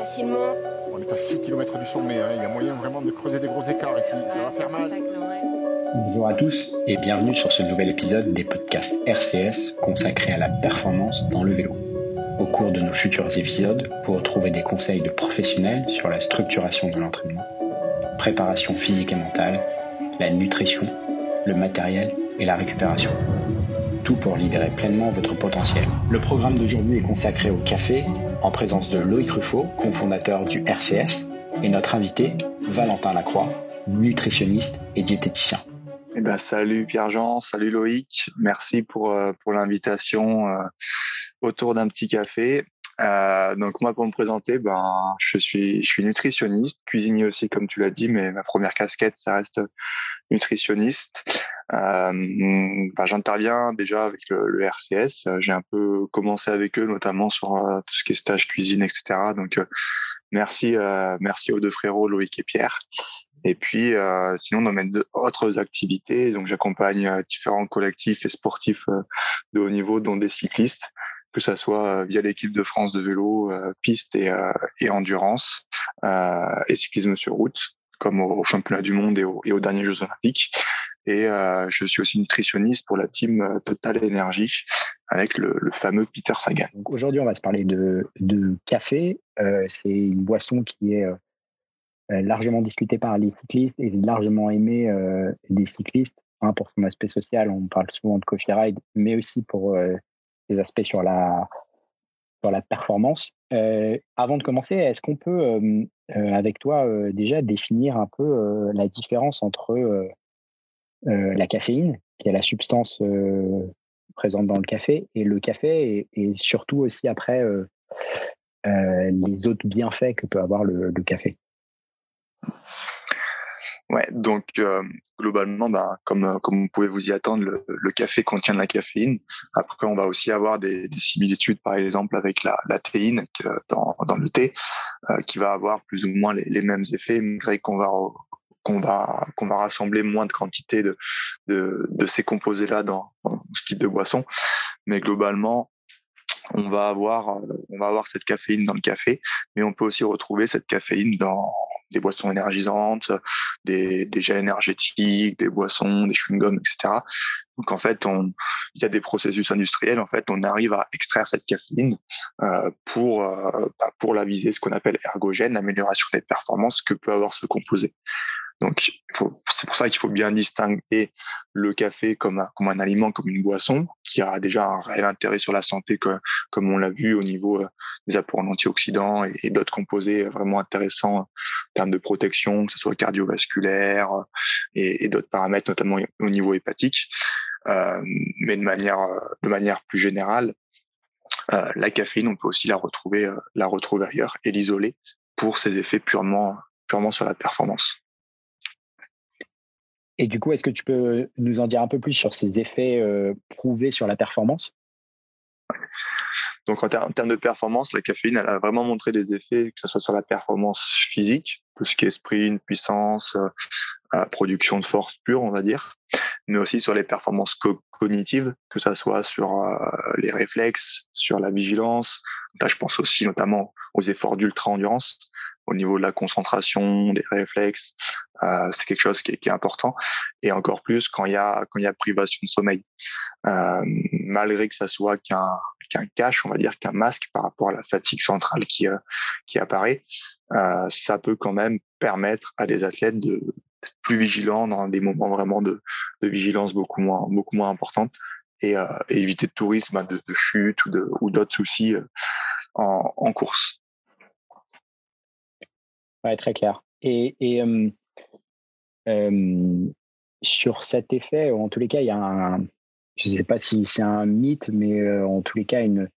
facilement. On est à 6 km du sommet, hein. il y a moyen vraiment de creuser des gros écarts ici, ça va faire mal. Bonjour à tous et bienvenue sur ce nouvel épisode des podcasts RCS consacrés à la performance dans le vélo. Au cours de nos futurs épisodes, vous retrouverez des conseils de professionnels sur la structuration de l'entraînement, préparation physique et mentale, la nutrition, le matériel et la récupération tout pour libérer pleinement votre potentiel. Le programme d'aujourd'hui est consacré au café, en présence de Loïc Ruffo, cofondateur du RCS, et notre invité, Valentin Lacroix, nutritionniste et diététicien. Eh ben, salut Pierre-Jean, salut Loïc, merci pour, euh, l'invitation euh, autour d'un petit café. Euh, donc moi pour me présenter, ben je suis je suis nutritionniste, cuisinier aussi comme tu l'as dit, mais ma première casquette ça reste nutritionniste. Euh, ben, j'interviens déjà avec le, RCS. J'ai un peu commencé avec eux, notamment sur euh, tout ce qui est stage cuisine, etc. Donc merci merci aux deux frérots Loïc et Pierre. Et puis, euh, sinon, dans mes autres activités, donc j'accompagne différents collectifs et sportifs de haut niveau, dont des cyclistes, que ça soit euh, via l'équipe de France de vélo, euh, piste et, euh, endurance, et cyclisme sur route, comme au, championnat du monde et, au, et aux derniers Jeux olympiques. Et je suis aussi nutritionniste pour la team Total Energy avec le, le fameux Peter Sagan. Aujourd'hui, on va se parler de, de café. C'est une boisson qui est largement discutée par les cyclistes et largement aimée des cyclistes. Hein, pour son aspect social, on parle souvent de coffee ride, mais aussi pour aspects sur la, sur la performance. Euh, avant de commencer, est-ce qu'on peut, euh, euh, avec toi, déjà définir un peu la différence entre la caféine, qui est la substance présente dans le café, et le café, et, surtout aussi après les autres bienfaits que peut avoir le café? Ouais, donc euh, globalement, bah, comme euh, comme vous pouvez vous y attendre, le, le, café contient de la caféine. Après, on va aussi avoir des, des similitudes, par exemple, avec la, la théine dans, dans le thé, euh, qui va avoir plus ou moins les, les mêmes effets, malgré qu'on va qu'on va qu'on va rassembler moins de quantité de de, de ces composés-là dans, dans, ce type de boisson. Mais globalement, on va avoir on va avoir cette caféine dans le café, mais on peut aussi retrouver cette caféine dans des boissons énergisantes, des, des gels énergétiques, des boissons, des chewing-gums, etc. Donc en fait, on, il y a des processus industriels. En fait, on arrive à extraire cette caféine euh, pour euh, bah, pour la viser, ce qu'on appelle ergogène, l'amélioration des performances que peut avoir ce composé. Donc, c'est pour ça qu'il faut bien distinguer le café comme un, comme un aliment, comme une boisson, qui a déjà un réel intérêt sur la santé, comme on l'a vu au niveau euh, des apports en antioxydants et, d'autres composés vraiment intéressants en termes de protection, que ce soit cardiovasculaire et, et d'autres paramètres, notamment au niveau hépatique. Euh, mais de manière, de manière plus générale, euh, la caféine, on peut aussi la retrouver, euh, la retrouver ailleurs et l'isoler pour ses effets purement, purement sur la performance. Et du coup, est-ce que tu peux nous en dire un peu plus sur ces effets euh, prouvés sur la performance? Donc en, termes de performance, la caféine, elle a vraiment montré des effets, que ce soit sur la performance physique, tout ce qui est sprint, puissance, euh, production de force pure, on va dire, mais aussi sur les performances cognitives, que ce soit sur euh, les réflexes, sur la vigilance. Là, je pense aussi notamment aux efforts d'ultra-endurance, au niveau de la concentration, des réflexes, euh, c'est quelque chose qui est, qui est, important. Et encore plus quand il y a quand il y a privation de sommeil, euh, malgré que ça soit qu'un qu'un cache, on va dire qu'un masque par rapport à la fatigue centrale qui euh, qui apparaît, euh, ça peut quand même permettre à des athlètes de plus vigilants dans des moments vraiment de, de vigilance beaucoup moins beaucoup moins importantes et, euh, et éviter de tourisme, de, de chute ou de ou d'autres soucis euh, en, en course. Ouais, très clair. Et, sur cet effet, en tous les cas, il y a un, je ne sais pas si c'est un mythe, mais euh, en tous les cas, une,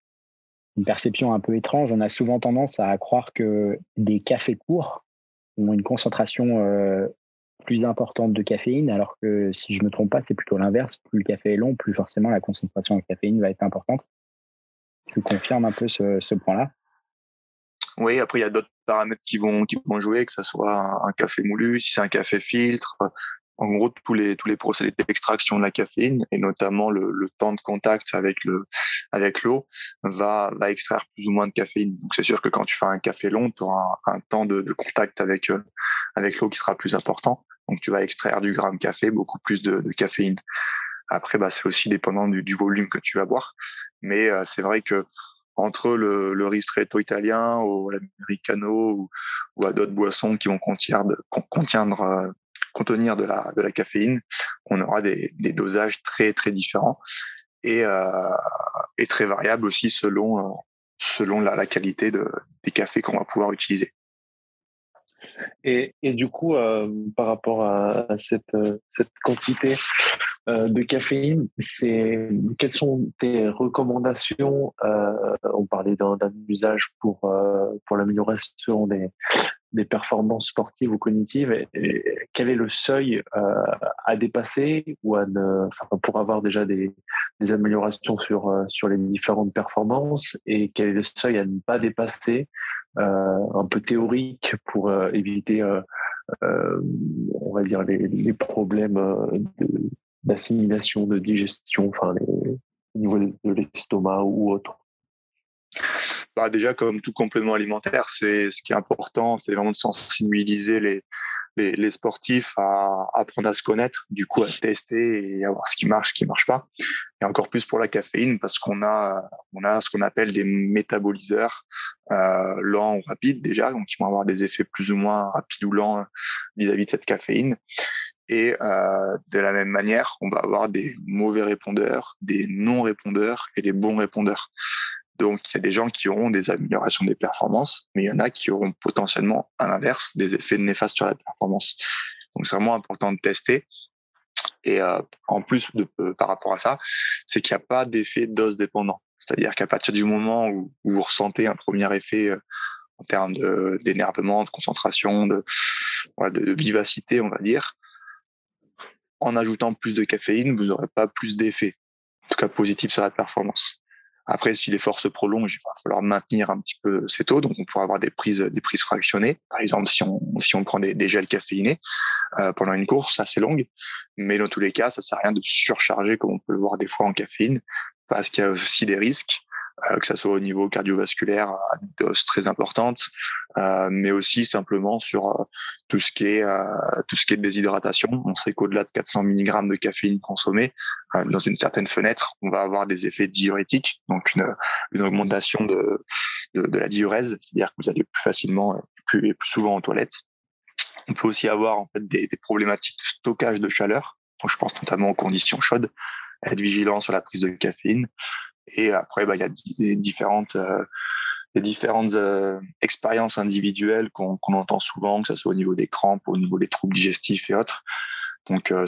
perception un peu étrange. On a souvent tendance à croire que des cafés courts ont une concentration euh, plus importante de caféine, alors que si je ne me trompe pas, c'est plutôt l'inverse. Plus le café est long, plus forcément la concentration de caféine va être importante. Tu confirmes un peu ce point-là oui, après il y a d'autres paramètres qui vont qui vont jouer, que ce soit un, café moulu, si c'est un café filtre, en gros tous les tous les procédés d'extraction de la caféine et notamment le, le temps de contact avec le avec l'eau va va extraire plus ou moins de caféine. Donc c'est sûr que quand tu fais un café long, tu auras un, temps de, de, contact avec euh, avec l'eau qui sera plus important. Donc tu vas extraire du gramme café beaucoup plus de, de caféine. Après bah c'est aussi dépendant du, du, volume que tu vas boire, mais euh, c'est vrai que entre le, le ristretto italien ou l'americano ou, ou à d'autres boissons qui vont contenir, contenir euh, contenir de la, de la caféine, on aura des, des dosages très très différents et, euh, et très variables aussi selon, euh, selon la, la qualité de, des cafés qu'on va pouvoir utiliser. Et, du coup, euh, par rapport à, euh, cette quantité euh, de caféine, c'est quelles sont tes recommandations On parlait d'un usage pour pour l'amélioration des, des performances sportives ou cognitives, quel est le seuil à dépasser ou pour avoir déjà des, des améliorations sur, sur les différentes performances et quel est le seuil à ne pas dépasser, un peu théorique pour euh, éviter, euh, euh, on va dire, les, problèmes d'assimilation, de, digestion, enfin, au niveau de l'estomac ou autre. Bah déjà, comme tout complément alimentaire, ce qui est important, c'est vraiment de sensibiliser les, les, les, sportifs à apprendre à se connaître, du coup à tester et à voir ce qui marche, ce qui marche pas. Et encore plus pour la caféine, parce qu'on a, on a ce qu'on appelle des métaboliseurs euh, lents ou rapides déjà, donc qui vont avoir des effets plus ou moins rapides ou lents vis-à-vis -vis de cette caféine. Et euh, de la même manière, on va avoir des mauvais répondeurs, des non-répondeurs et des bons répondeurs. Donc, il y a des gens qui auront des améliorations des performances, mais il y en a qui auront potentiellement, à l'inverse, des effets néfastes sur la performance. Donc, c'est vraiment important de tester. Et euh, en plus, de, euh, par rapport à ça, c'est qu'il n'y a pas d'effet dose dépendant. C'est-à-dire qu'à partir du moment où, vous ressentez un premier effet euh, en termes d'énervement, de, concentration, de, de, vivacité, on va dire, en ajoutant plus de caféine, vous n'aurez pas plus d'effet, en tout cas positif sur la performance. Après, si l'effort se prolonge, il va falloir maintenir un petit peu ces taux. Donc, on pourra avoir des prises, des prises fractionnées. Par exemple, si on, si on prend des, des gels caféinés euh, pendant une course assez longue. Mais dans tous les cas, ça sert à rien de surcharger comme on peut le voir des fois en caféine parce qu'il y a aussi des risques. Euh, que ça soit au niveau cardiovasculaire doses très importantes, euh, mais aussi simplement sur euh, tout ce qui est tout ce qui est déshydratation. On sait qu'au-delà de 400 mg de caféine consommée dans une certaine fenêtre, on va avoir des effets diurétiques, donc une, augmentation de, de, la diurèse, c'est-à-dire que vous allez plus facilement plus, plus souvent en toilette. On peut aussi avoir en fait des, problématiques de stockage de chaleur. Je pense notamment aux conditions chaudes, être vigilant sur la prise de caféine. Et après, bah, il y a différentes, euh, différentes euh, expériences individuelles qu'on qu entend souvent, que ce soit au niveau des crampes, au niveau des troubles digestifs et autres. Donc, euh,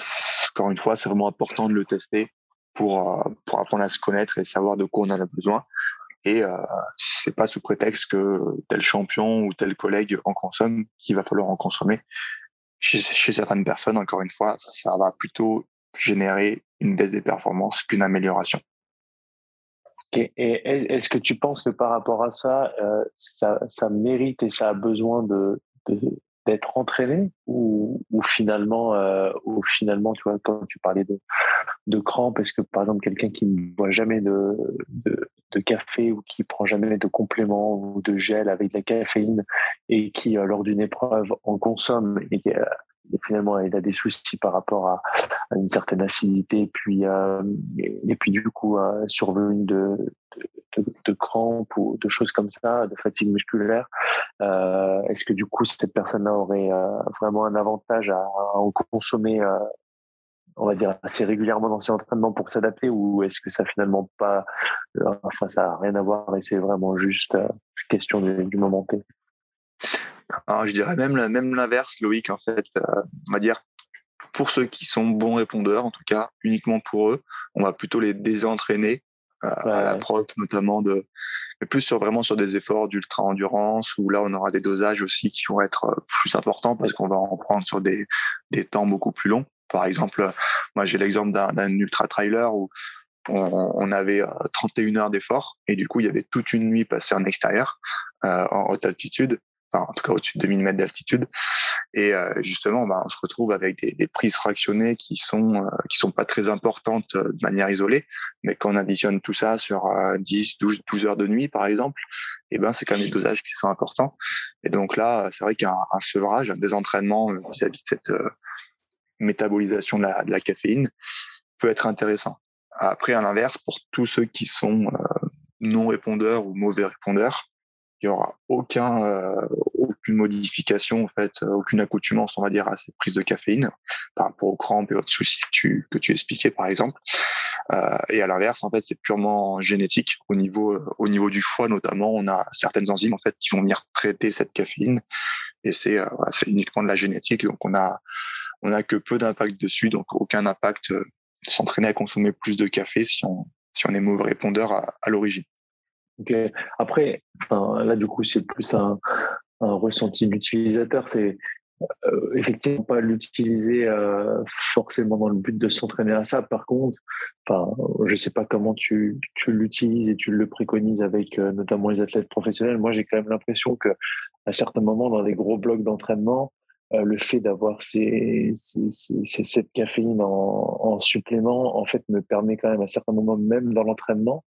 encore une fois, c'est vraiment important de le tester pour, pour apprendre à se connaître et savoir de quoi on a besoin. Et euh, c'est pas sous prétexte que tel champion ou tel collègue en consomme qu'il va falloir en consommer. Chez certaines personnes, encore une fois, ça va plutôt générer une baisse des performances qu'une amélioration. Et est-ce que tu penses que par rapport à ça, euh, ça, mérite et ça a besoin d'être entraîné ou, ou finalement, euh, ou finalement, tu vois, quand tu parlais de, de crampes, est-ce que par exemple quelqu'un qui ne boit jamais de, café ou qui prend jamais de complément ou de gel avec de la caféine et qui euh, lors d'une épreuve en consomme et finalement il a des soucis par rapport à, une certaine acidité et puis euh, et, puis du coup euh, survenue de, crampes ou de choses comme ça de fatigue musculaire euh, est-ce que du coup cette personne-là aurait euh, vraiment un avantage à, en consommer on va dire assez régulièrement dans ses entraînements pour s'adapter ou est-ce que ça finalement pas enfin ça a rien à voir et c'est vraiment juste question du, du moment T? Alors, je dirais même, même l'inverse, Loïc, en fait. Euh, on va dire, pour ceux qui sont bons répondeurs, en tout cas, uniquement pour eux, on va plutôt les désentraîner euh, ouais. à l'approche, notamment de. Mais plus sur vraiment sur des efforts d'ultra endurance où là on aura des dosages aussi qui vont être euh, plus importants parce qu'on va en prendre sur des, des temps beaucoup plus longs. Par exemple, moi j'ai l'exemple d'un ultra trailer où on, on avait 31 heures d'effort et du coup il y avait toute une nuit passée en extérieur euh, en haute altitude en tout cas au-dessus de 2000 mètres d'altitude. Et justement, bah, on se retrouve avec des, prises fractionnées qui sont qui sont pas très importantes de manière isolée, mais quand on additionne tout ça sur 10, 12, 12 heures de nuit, par exemple, et eh ben c'est quand même des dosages qui sont importants. Et donc là, c'est vrai qu'un sevrage, un désentraînement vis-à-vis de cette métabolisation de la, caféine peut être intéressant. Après, à l'inverse, pour tous ceux qui sont non répondeurs ou mauvais répondeurs, il y aura euh, aucune modification, en fait, euh, aucune accoutumance, on va dire, à cette prise de caféine par rapport aux crampes et autres soucis que tu, expliquais, par exemple. Euh, et à l'inverse, en fait, c'est purement génétique. Au niveau, au niveau du foie, notamment, on a certaines enzymes, en fait, qui vont venir traiter cette caféine. Et c'est, uniquement de la génétique. Donc, on a, que peu d'impact dessus, donc aucun impact s'entraîner à consommer plus de café si on, est mauvais répondeur à l'origine. Après, là, du coup, c'est plus un, ressenti de l'utilisateur. C'est euh, effectivement pas l'utiliser euh, forcément dans le but de s'entraîner à ça. Par contre, je sais pas comment tu, l'utilises et tu le préconises avec euh, notamment les athlètes professionnels. Moi, j'ai quand même l'impression que à certains moments, dans les gros blocs d'entraînement, le fait d'avoir cette caféine en, en, supplément, en fait, me permet quand même à certains moments, même dans l'entraînement,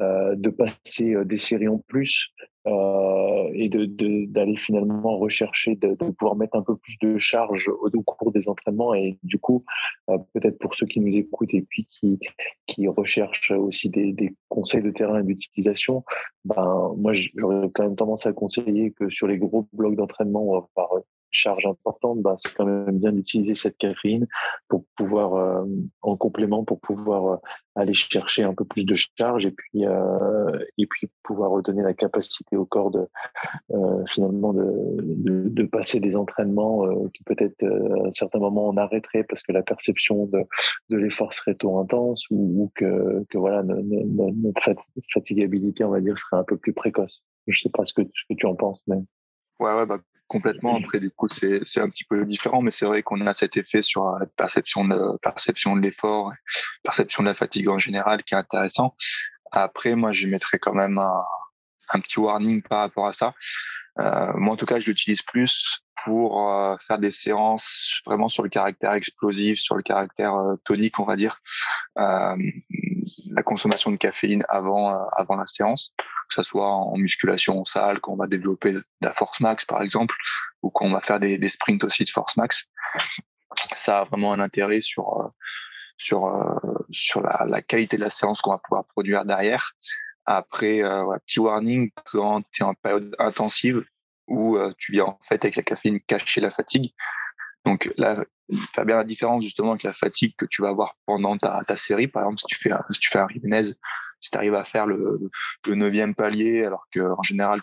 de passer euh, des séries en plus euh, et d'aller finalement rechercher, de, de, pouvoir mettre un peu plus de charge au, cours des entraînements. Et du coup, euh, peut-être pour ceux qui nous écoutent et puis qui, qui recherchent aussi des, des conseils de terrain et d'utilisation, ben, moi, j'aurais quand même tendance à conseiller que sur les gros blocs d'entraînement, par charge importante, bah, c'est quand même bien d'utiliser cette caféine pour pouvoir, euh, en complément, pour pouvoir euh, aller chercher un peu plus de charge et puis, euh, et puis pouvoir redonner la capacité au corps de, finalement, de, de, passer des entraînements qui peut-être à un certain moment on arrêterait parce que la perception de, de l'effort serait trop intense ou, que, que voilà, notre fatigabilité, on va dire, serait un peu plus précoce. Je sais pas ce que, ce que tu en penses, mais. Ouais, ouais, bah, complètement. Après, du coup, c'est, c'est un petit peu différent, mais c'est vrai qu'on a cet effet sur la perception de, perception de l'effort, perception de la fatigue en général qui est intéressant. Après, moi, je mettrais quand même un, un petit warning par rapport à ça. Euh, moi, en tout cas, je l'utilise plus pour euh, faire des séances vraiment sur le caractère explosif, sur le caractère euh, tonique, on va dire. Euh, la consommation de caféine avant euh, avant la séance, que ce soit en musculation en salle, quand on va développer de la force max par exemple, ou quand on va faire des, sprints aussi de force max. Ça a vraiment un intérêt sur euh, sur euh, sur la, la, qualité de la séance qu'on va pouvoir produire derrière. Après, euh, petit warning quand tu es en période intensive où tu viens en fait avec la caféine cacher la fatigue. Donc là, faire bien la différence justement avec la fatigue que tu vas avoir pendant ta, ta série. Par exemple, si tu fais un, si tu fais un Jiménez, si tu arrives à faire le, le neuvième palier, alors que en général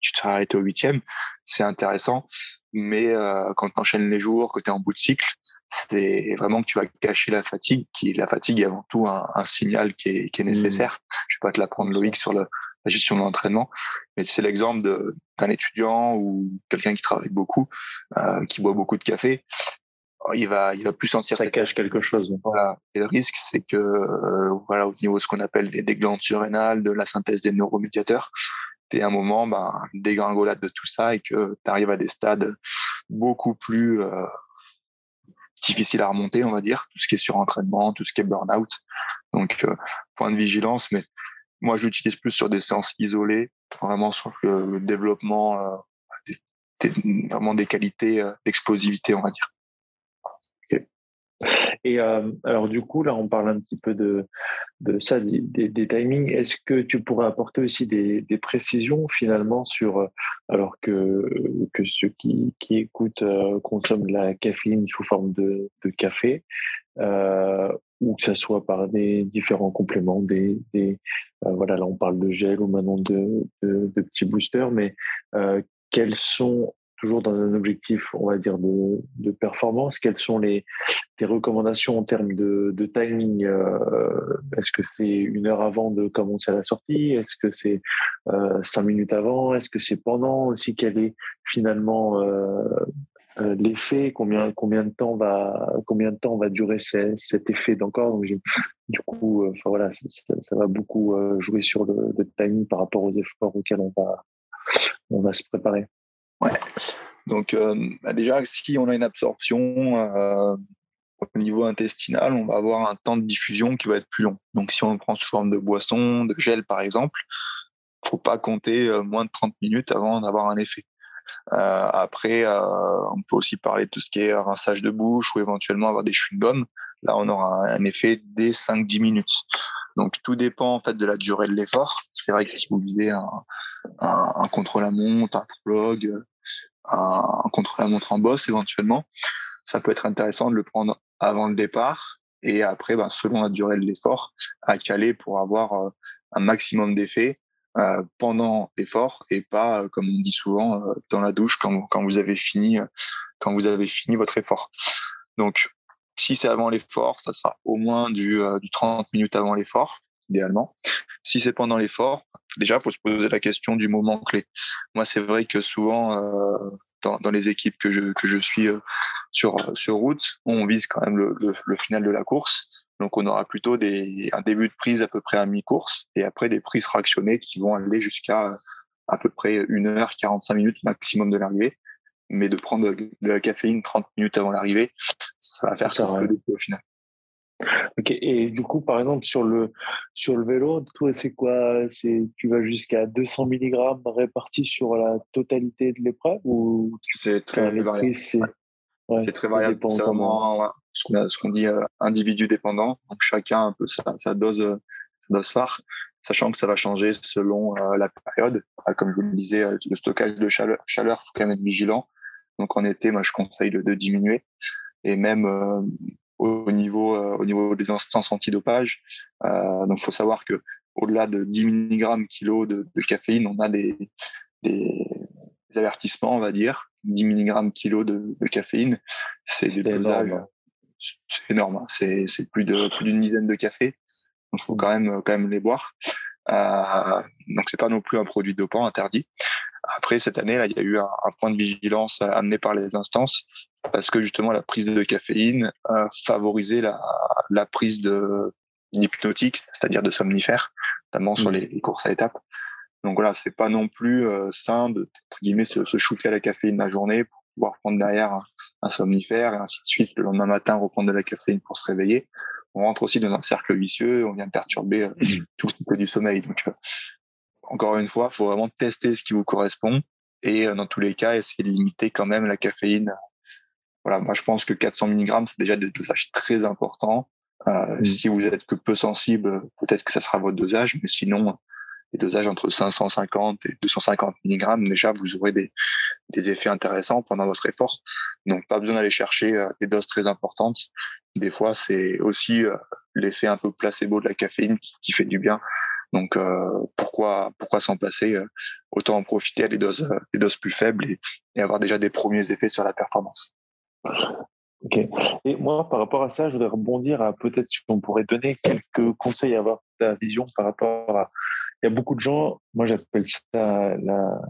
tu te serais arrêté au huitième, c'est intéressant. Mais euh, quand tu enchaînes les jours, que tu es en bout de cycle, c'est vraiment que tu vas cacher la fatigue. Qui la fatigue est avant tout un, un signal qui est, qui est mmh. nécessaire. Je vais pas te l'apprendre Loïc sur le, la gestion de l'entraînement. Mais c'est l'exemple d'un étudiant ou quelqu'un qui travaille beaucoup, euh, qui boit beaucoup de café. Il va, il va plus sentir ça cache quelque chose. Voilà. Et le risque, c'est que, euh, voilà, au niveau de ce qu'on appelle des, des glandes surrénales, de la synthèse des neuromédiateurs, t'es un moment, ben, dégringolade de tout ça et que tu arrives à des stades beaucoup plus euh, difficiles à remonter, on va dire, tout ce qui est surentraînement, tout ce qui est burn-out. Donc, euh, point de vigilance, mais moi, je l'utilise plus sur des séances isolées, vraiment sur le, développement, euh, des, vraiment des qualités euh, d'explosivité, on va dire. Et euh, alors du coup, là, on parle un petit peu de, ça, des, timings. Est-ce que tu pourrais apporter aussi des, précisions finalement sur, alors que, que ceux qui, qui écoutent consomment de la caféine sous forme de, café, ou que ça soit par des différents compléments, des, euh, voilà, là on parle de gel ou maintenant de, de, de petits boosters, mais euh, quels sont toujours dans un objectif, on va dire, de, performance, quelles sont les, les, recommandations en termes de, timing euh, Est-ce que c'est une heure avant de commencer la sortie? Est-ce que c'est euh, cinq minutes avant? Est-ce que c'est pendant aussi Quel est finalement euh, l'effet Combien de temps va durer cet effet d'encore du coup, euh, ça, va beaucoup euh, jouer sur le, timing par rapport aux efforts auxquels on va se préparer. Donc bah, déjà, si on a une absorption au niveau intestinal, on va avoir un temps de diffusion qui va être plus long. Donc si on le prend sous forme de boisson, de gel par exemple, faut pas compter moins de 30 minutes avant d'avoir un effet. Euh, après, euh, on peut aussi parler de tout ce qui est rinçage de bouche ou éventuellement avoir des chewing-gums. Là, on aura un effet dès 5-10 minutes. Donc, tout dépend en fait de la durée de l'effort. C'est vrai que si vous visez un, un, un contrôle à montre, un prologue, un, un contrôle à montre en bosse éventuellement, ça peut être intéressant de le prendre avant le départ et après, ben, selon la durée de l'effort, à caler pour avoir euh, un maximum d'effet euh, pendant l'effort et pas, euh, comme on dit souvent, euh, dans la douche quand, vous avez fini votre effort. Donc, si c'est avant l'effort, ça sera au moins du, du 30 minutes avant l'effort, idéalement. Si c'est pendant l'effort, déjà, faut se poser la question du moment clé. Moi, c'est vrai que souvent, dans, les équipes que je, suis sur, sur route, on vise quand même le, final de la course. Donc, on aura plutôt des, un début de prise à peu près à mi-course et après des prises fractionnées qui vont aller jusqu'à à peu près 1 heure 45 minutes maximum de l'arrivée. Mais de prendre de la caféine 30 minutes avant l'arrivée, ça va faire ça un peu au final. Ok, et du coup, par exemple, sur le, sur le vélo, toi, c'est quoi? C'est Tu vas jusqu'à 200 mg répartis sur la totalité de l'épreuve ou C'est très variable. C'est très variable. C'est vraiment ce qu'on dit euh, individu dépendant. Donc chacun un peu sa, sa dose, sa dose phare, sachant que ça va changer selon euh, la période. Comme je vous le disais, euh, le stockage de chaleur, chaleur faut quand même être vigilant. Donc en été, moi je conseille de, de diminuer. Et même au niveau au niveau des instances antidopage. Euh, donc, faut savoir que au-delà de 10 mg kilo de, de, caféine, on a des, des, avertissements, on va dire. 10 mg kilo de, de caféine, c'est énorme. Hein. C'est, c'est plus de plus d'une dizaine de cafés. Donc, faut quand même quand même les boire. Euh, donc, c'est pas non plus un produit dopant interdit. Après, cette année, là, il y a eu un, un, point de vigilance amené par les instances parce que justement, la prise de caféine a favorisé la, la prise de d'hypnotiques, c'est-à-dire de somnifères, notamment sur les, les, courses à étapes. Donc voilà, c'est pas non plus euh, sain de entre guillemets se, se shooter à la caféine la journée pour pouvoir prendre derrière un, un somnifère et ainsi de suite. Le lendemain matin, reprendre de la caféine pour se réveiller. On rentre aussi dans un cercle vicieux, on vient perturber euh, mmh. tout le cycle du sommeil. Donc, euh, encore une fois, il faut vraiment tester ce qui vous correspond et euh, dans tous les cas, essayer de limiter quand même la caféine. Voilà, moi je pense que 400 mg, c'est déjà des dosages très importants. Euh, mmh. Si vous êtes que peu sensible, peut-être que ça sera votre dosage, mais sinon, des dosages entre 550 et 250 mg, déjà, vous aurez des, des effets intéressants pendant votre effort. Donc, pas besoin d'aller chercher euh, des doses très importantes. Des fois, c'est aussi euh, l'effet un peu placebo de la caféine qui, fait du bien. Donc, euh, pourquoi pourquoi s'en passer Autant en profiter à des doses, des doses plus faibles et, et, avoir déjà des premiers effets sur la performance. Ok. Et moi, par rapport à ça, je voudrais rebondir à peut-être si on pourrait donner quelques conseils à avoir ta vision par rapport à il y a beaucoup de gens, moi j'appelle ça la,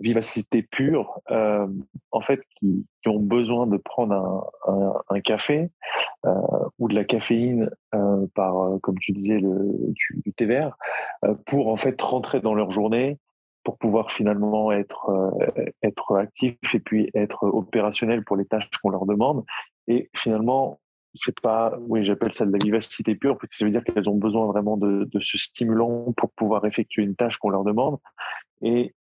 vivacité pure, euh, en fait, qui, qui, ont besoin de prendre un, un, un café euh, ou de la caféine euh, par, euh, comme tu disais, le, du, du thé vert, euh, pour en fait rentrer dans leur journée, pour pouvoir finalement être euh, être actif et puis être opérationnel pour les tâches qu'on leur demande. Et finalement, c'est pas, oui, j'appelle ça de la vivacité pure, parce que ça veut dire qu'elles ont besoin vraiment de, de ce stimulant pour pouvoir effectuer une tâche qu'on leur demande. Et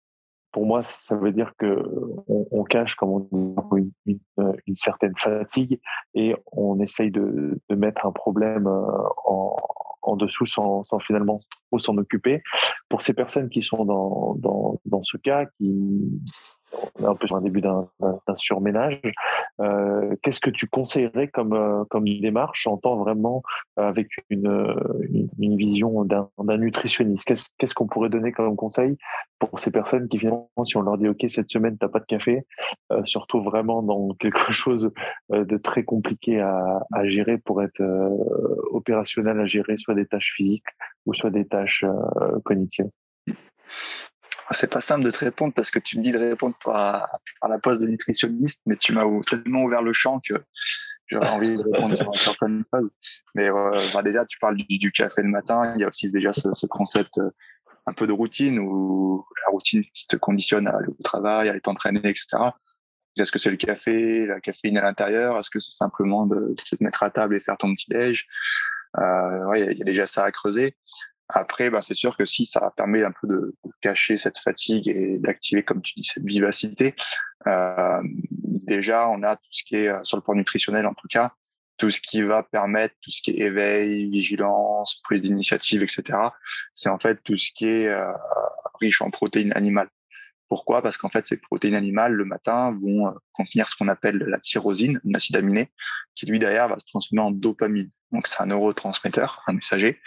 pour moi, ça veut dire que on, on cache, comme on dit, une, une, une, certaine fatigue et on essaye de, de mettre un problème euh, en, en dessous sans, sans finalement trop s'en occuper. Pour ces personnes qui sont dans, dans, dans ce cas, qui on est un peu sur un début d'un surménage. Euh, Qu'est-ce que tu conseillerais comme, euh, comme démarche en temps vraiment avec une, une, vision d'un nutritionniste? Qu'est-ce qu'on pourrait donner comme conseil pour ces personnes qui finalement, si on leur dit OK, cette semaine, t'as pas de café, euh, se retrouvent vraiment dans quelque chose de très compliqué à, gérer pour être opérationnel à gérer soit des tâches physiques ou soit des tâches cognitives? C'est pas simple de te répondre parce que tu me dis de répondre par, par la poste de nutritionniste, mais tu m'as tellement ouvert le champ que j'aurais envie de répondre sur certaines phrases. Mais euh, bah déjà, tu parles du, café le matin. Il y a aussi déjà ce, ce concept euh, un peu de routine ou la routine te conditionne à aller au travail, à aller t'entraîner, etc. Est-ce que c'est le café, la caféine à l'intérieur? Est-ce que c'est simplement de, te mettre à table et faire ton petit déj? Euh, ouais, Il y, a déjà ça à creuser. Après, bah, c'est sûr que si ça permet un peu de, cacher cette fatigue et d'activer, comme tu dis, cette vivacité, euh, déjà, on a tout ce qui est, euh, sur le plan nutritionnel en tout cas, tout ce qui va permettre tout ce qui est éveil, vigilance, prise d'initiative, etc. C'est en fait tout ce qui est euh, riche en protéines animales. Pourquoi? Parce qu'en fait, ces protéines animales, le matin, vont euh, contenir ce qu'on appelle la tyrosine, un acide aminé, qui lui derrière va se transformer en dopamine. Donc c'est un neurotransmetteur, un messager,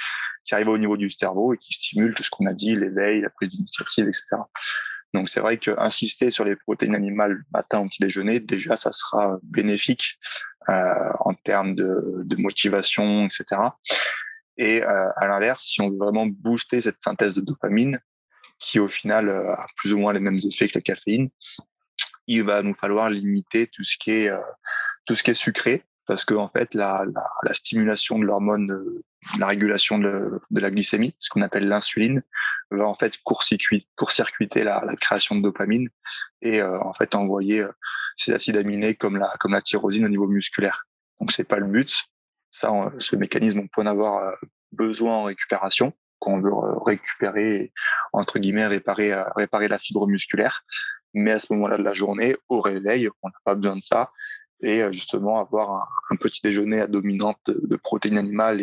qui arrive au niveau du cerveau et qui stimule tout ce qu'on a dit, l'éveil, la prise d'initiative, etc. Donc c'est vrai que insister sur les protéines animales le matin au petit déjeuner, déjà ça sera bénéfique euh, en termes de, motivation, etc. Et euh, à l'inverse, si on veut vraiment booster cette synthèse de dopamine, qui au final euh, a plus ou moins les mêmes effets que la caféine, il va nous falloir limiter tout ce qui est tout ce qui est sucré, parce que en fait la stimulation de l'hormone, la régulation de, la glycémie, ce qu'on appelle l'insuline, va en fait court-circuiter la, création de dopamine et euh, en fait envoyer euh, ces acides aminés comme la tyrosine au niveau musculaire. Donc c'est pas le but. Ça, ce mécanisme, on peut en avoir euh, besoin en récupération quand on veut récupérer entre guillemets réparer réparer la fibre musculaire. Mais à ce moment-là de la journée, au réveil, on n'a pas besoin de ça et justement avoir un, petit déjeuner à dominante de, protéines animales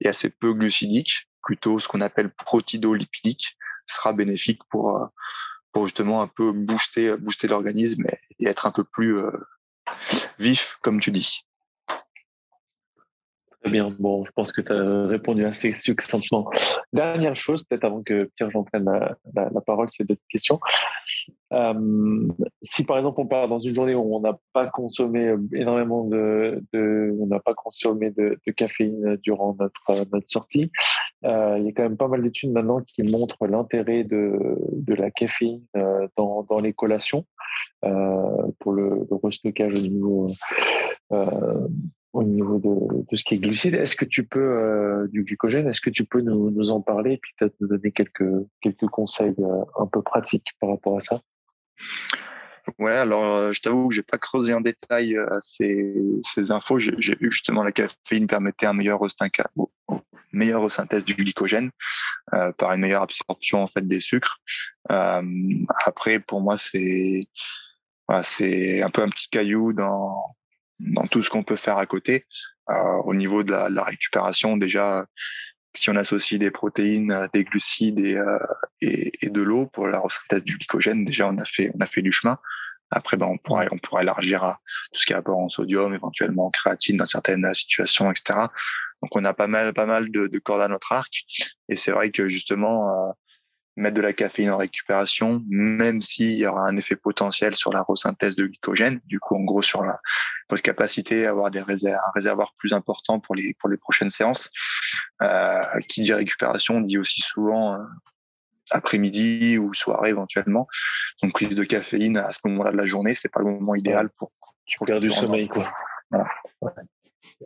et, assez peu glucidique plutôt ce qu'on appelle protidolipidique sera bénéfique pour euh, pour justement un peu booster booster l'organisme et, être un peu plus euh, vif comme tu dis. Très bien. Bon, je pense que tu as répondu assez succinctement. Dernière chose, peut-être avant que Pierre j'en la, la, parole sur d'autres questions. Euh, si par exemple on part dans une journée où on n'a pas consommé énormément de, on n'a pas consommé de, caféine durant notre notre sortie, euh, il y a quand même pas mal d'études maintenant qui montrent l'intérêt de, la caféine euh, dans, les collations euh, pour le, le restockage au niveau euh, au niveau de, de, ce qui est glucide. Est-ce que tu peux, euh, du glycogène, est-ce que tu peux nous, nous en parler et peut-être nous donner quelques, quelques conseils euh, un peu pratiques par rapport à ça? Ouais, alors euh, je t'avoue que j'ai pas creusé en détail ces, ces infos. J'ai vu justement la caféine permettait un meilleur meilleure resynthèse du glycogène par une meilleure absorption en fait des sucres. après, pour moi, c'est c'est un peu un petit caillou dans dans tout ce qu'on peut faire à côté. Euh, au niveau de la, la, récupération, déjà, si on associe des protéines, des glucides et, euh, et, et de l'eau pour la resynthèse du glycogène, déjà on a fait on a fait du chemin. Après, ben, on pourrait on pourrait élargir à tout ce qui est apport en sodium, éventuellement en créatine dans certaines situations, etc. Donc on a pas mal pas mal de, de cordes à notre arc. Et c'est vrai que justement, euh, mettre de la caféine en récupération, même s'il y aura un effet potentiel sur la resynthèse de glycogène, du coup, en gros, sur la, votre capacité à avoir des réserves, un réservoir plus important pour les, pour les prochaines séances. Euh, qui dit récupération dit aussi souvent euh, après-midi ou soirée éventuellement. Donc, prise de caféine à ce moment-là de la journée, c'est pas le moment idéal pour. Tu perds du sommeil, quoi. Voilà. Ouais.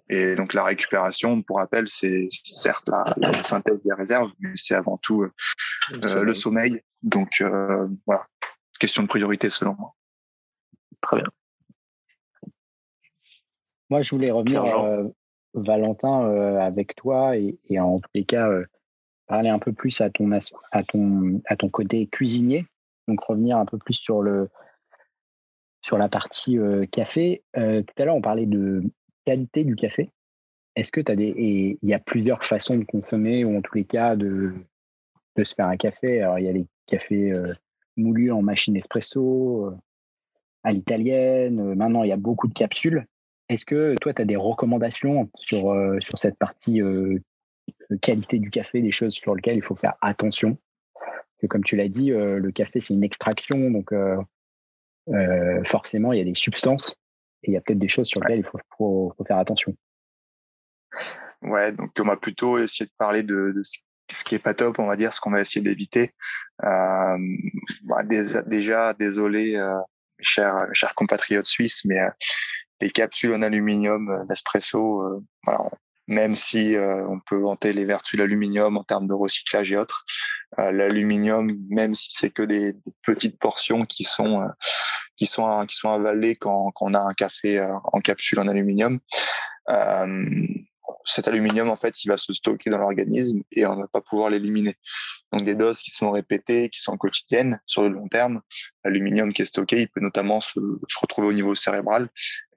Et donc la récupération, pour rappel, c'est certes la, la, synthèse des réserves, mais c'est avant tout euh, le, sommeil. le, sommeil. Donc euh, voilà, question de priorité selon moi. Très bien. Moi, je voulais revenir, euh, Valentin, euh, avec toi et, et, en tous les cas parler un peu plus à ton à ton à ton côté cuisinier. Donc revenir un peu plus sur le sur la partie café. tout à l'heure, on parlait de qualité du café? Est-ce que tu as des. Et il y a plusieurs façons de consommer, ou en tous les cas, de, de se faire un café? Alors, il y a les cafés euh, moulus en machine espresso, euh, à l'italienne. Euh, maintenant, il y a beaucoup de capsules. Est-ce que toi, tu as des recommandations sur, euh, sur cette partie qualité du café, des choses sur lesquelles il faut faire attention? Parce que, comme tu l'as dit, le café, c'est une extraction, donc forcément, il y a des substances et il y a peut-être des choses sur lesquelles il faut, faut, faut, faire attention. Ouais, donc on va plutôt essayer de parler de, de ce qui est pas top, on va dire, ce qu'on va essayer d'éviter. Euh, bah, déjà, désolé, euh, mes chers, chers compatriotes suisses, mais euh, les capsules en aluminium d'espresso, euh, voilà, même si on peut vanter les vertus de l'aluminium en termes de recyclage et autres. l'aluminium, même si c'est que des, petites portions qui sont qui sont qui sont avalées quand, quand on a un café en capsule en aluminium, cet aluminium, en fait, il va se stocker dans l'organisme et on va pas pouvoir l'éliminer. Donc, des doses qui sont répétées, qui sont quotidiennes sur le long terme, l'aluminium qui est stocké, il peut notamment se, retrouver au niveau cérébral.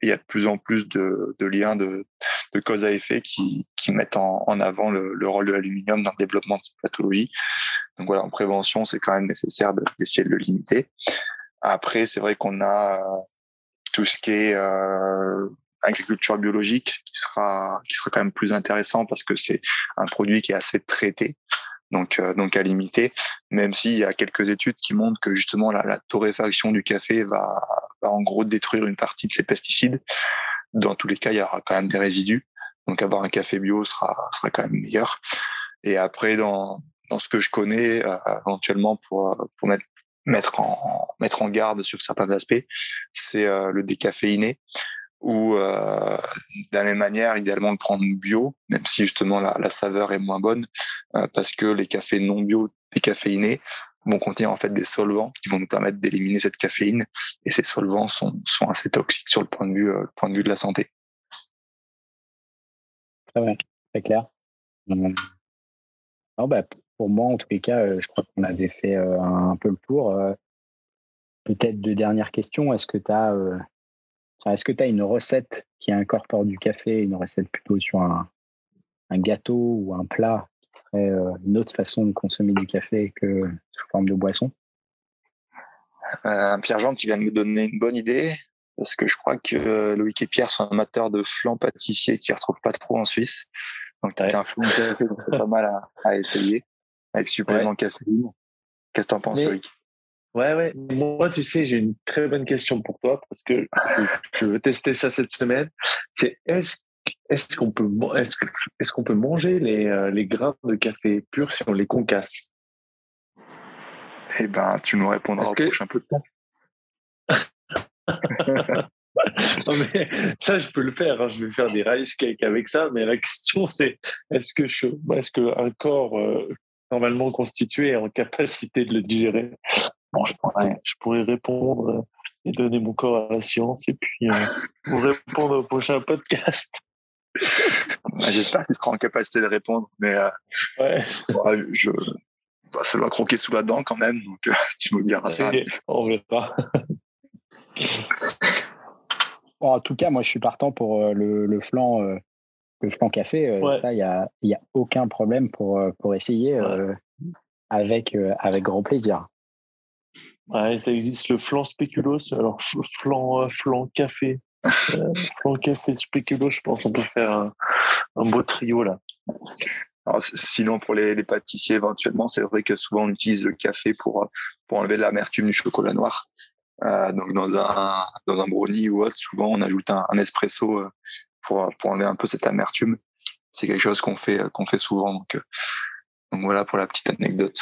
Il y a de plus en plus de, liens de, cause à effet qui, mettent en, avant le, rôle de l'aluminium dans le développement de cette pathologie. Donc voilà, en prévention, c'est quand même nécessaire d'essayer de le limiter. Après, c'est vrai qu'on a euh, tout ce qui est euh, agriculture biologique qui sera qui sera quand même plus intéressant parce que c'est un produit qui est assez traité donc euh, donc à limiter même s'il y a quelques études qui montrent que justement la, la torréfaction du café va, va en gros détruire une partie de ces pesticides. Dans tous les cas il y aura quand même des résidus. Donc avoir un café bio sera sera quand même meilleur. Et après dans dans ce que je connais euh, éventuellement pour pour mettre mettre en mettre en garde sur certains aspects c'est euh, le décaféiné ou euh, de la même manière, idéalement le prendre bio, même si justement la, saveur est moins bonne, euh, parce que les cafés non bio décaféinés vont contenir en fait des solvants qui vont nous permettre d'éliminer cette caféine, et ces solvants sont, sont assez toxiques sur le point de vue, euh, point de vue de la santé. Très bien, très clair. Non, bah, pour moi, en tous les cas, je crois qu'on avait fait un, peu le tour. Peut-être deux dernières questions. Est-ce que tu as est-ce que tu as une recette qui incorpore du café, une recette plutôt sur un, gâteau ou un plat qui serait euh, une autre façon de consommer du café que sous forme de boisson? Euh, Pierre-Jean, tu viens de me donner une bonne idée parce que je crois que euh, Loïc et Pierre sont amateurs de flan pâtissier qui ne retrouvent pas trop en Suisse. Donc, tu as un flan de café, c'est pas mal à, essayer avec supplément ouais. caféine. Qu'est-ce que tu en penses, Loïc? Ouais, ouais. Moi, tu sais, j'ai une très bonne question pour toi parce que je, veux tester ça cette semaine. C'est est-ce est-ce qu'on peut est-ce est-ce qu'on peut manger les, euh, les grains de café purs si on les concasse? Eh ben, tu nous répondras au prochain peu de temps. non mais ça je peux le faire hein. je vais faire des rice cakes avec ça mais la question c'est est-ce que je est-ce que un corps euh, normalement constitué est en capacité de le digérer? Je pourrais, je pourrais répondre euh, et donner mon corps à la science et puis euh, vous répondre au prochain podcast. Bah, j'espère qu'il sera en capacité de répondre, mais euh, ouais. je, bah, ça doit croquer sous la dent quand même, donc tu me diras ça. On verra. Bon, en tout cas, moi, je suis partant pour le, le flan, le flan café. Ça, il n'y a, y a aucun problème pour, pour essayer avec, avec grand plaisir. Ouais, ça existe le flan spéculoos, alors flan, euh, flan café. Euh, flan café spéculoos, je pense qu'on peut faire un, un beau trio là. Alors, sinon, pour les, les pâtissiers, éventuellement, c'est vrai que souvent on utilise le café pour, pour enlever l'amertume du chocolat noir. Euh, donc, dans un, dans un brownie ou autre, souvent on ajoute un, un espresso euh, pour, pour enlever un peu cette amertume. C'est quelque chose qu'on fait, qu'on fait souvent. Donc, donc, voilà pour la petite anecdote.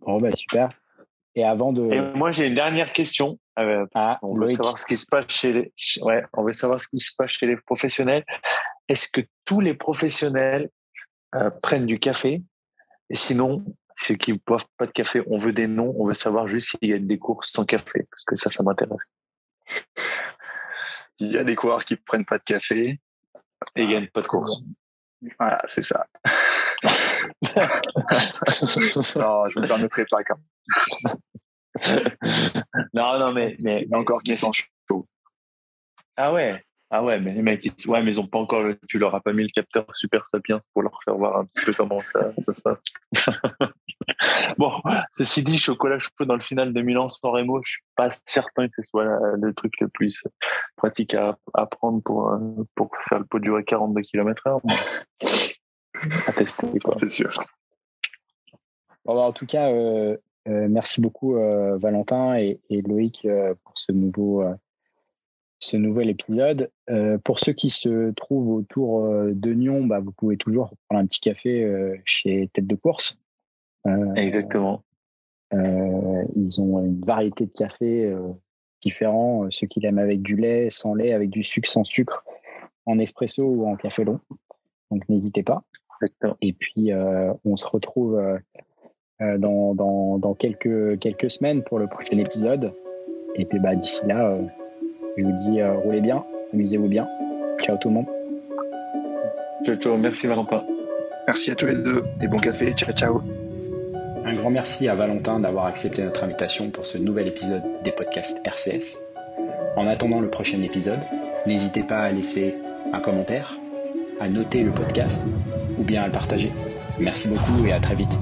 Bon, bah, super. Et avant de. Et moi, j'ai une dernière question. Euh, ah, on veut savoir ce qui se passe chez les. Ouais, on veut savoir ce qui se passe chez les professionnels. Est-ce que tous les professionnels euh, prennent du café? Et sinon, ceux qui ne boivent pas de café, on veut des noms. On veut savoir juste s'il y a des courses sans café, parce que ça, ça m'intéresse. Il y a des coureurs qui ne prennent pas de café. Et ils gagnent pas de course. Voilà, c'est ça. non, je ne me permettrai pas quand non, non, mais. mais Il y a encore qui sont chauds. Ah ouais ah ouais, mais les mecs, ils, ouais, mais ils ont pas encore, tu leur as pas mis le capteur Super Sapiens pour leur faire voir un petit peu comment ça, ça se passe. bon, ceci dit, chocolat chaud dans le final de Milan sans Remo, je suis pas certain que ce soit le truc le plus pratique à, à prendre pour, pour faire le pot durer 42 km heure. À tester, C'est sûr. Bon, bah, en tout cas, euh, merci beaucoup euh, Valentin et, Loïc euh, pour ce nouveau ce nouvel épisode. pour ceux qui se trouvent autour de Nyon, bah, vous pouvez toujours prendre un petit café chez Tête de Course. Exactement. ils ont une variété de cafés différents, ceux qui l'aiment avec du lait, sans lait, avec du sucre, sans sucre, en espresso ou en café long. Donc n'hésitez pas. Et puis on se retrouve dans, dans, dans, quelques, quelques semaines pour le prochain épisode. Et puis bah, d'ici là, je vous dis roulez bien, amusez-vous bien. Ciao tout le monde. Ciao, ciao. Merci Valentin. Merci à tous les deux et bon café. Ciao, ciao. Un grand merci à Valentin d'avoir accepté notre invitation pour ce nouvel épisode des podcasts RCS. En attendant le prochain épisode, n'hésitez pas à laisser un commentaire, à noter le podcast ou bien à le partager. Merci beaucoup et à très vite.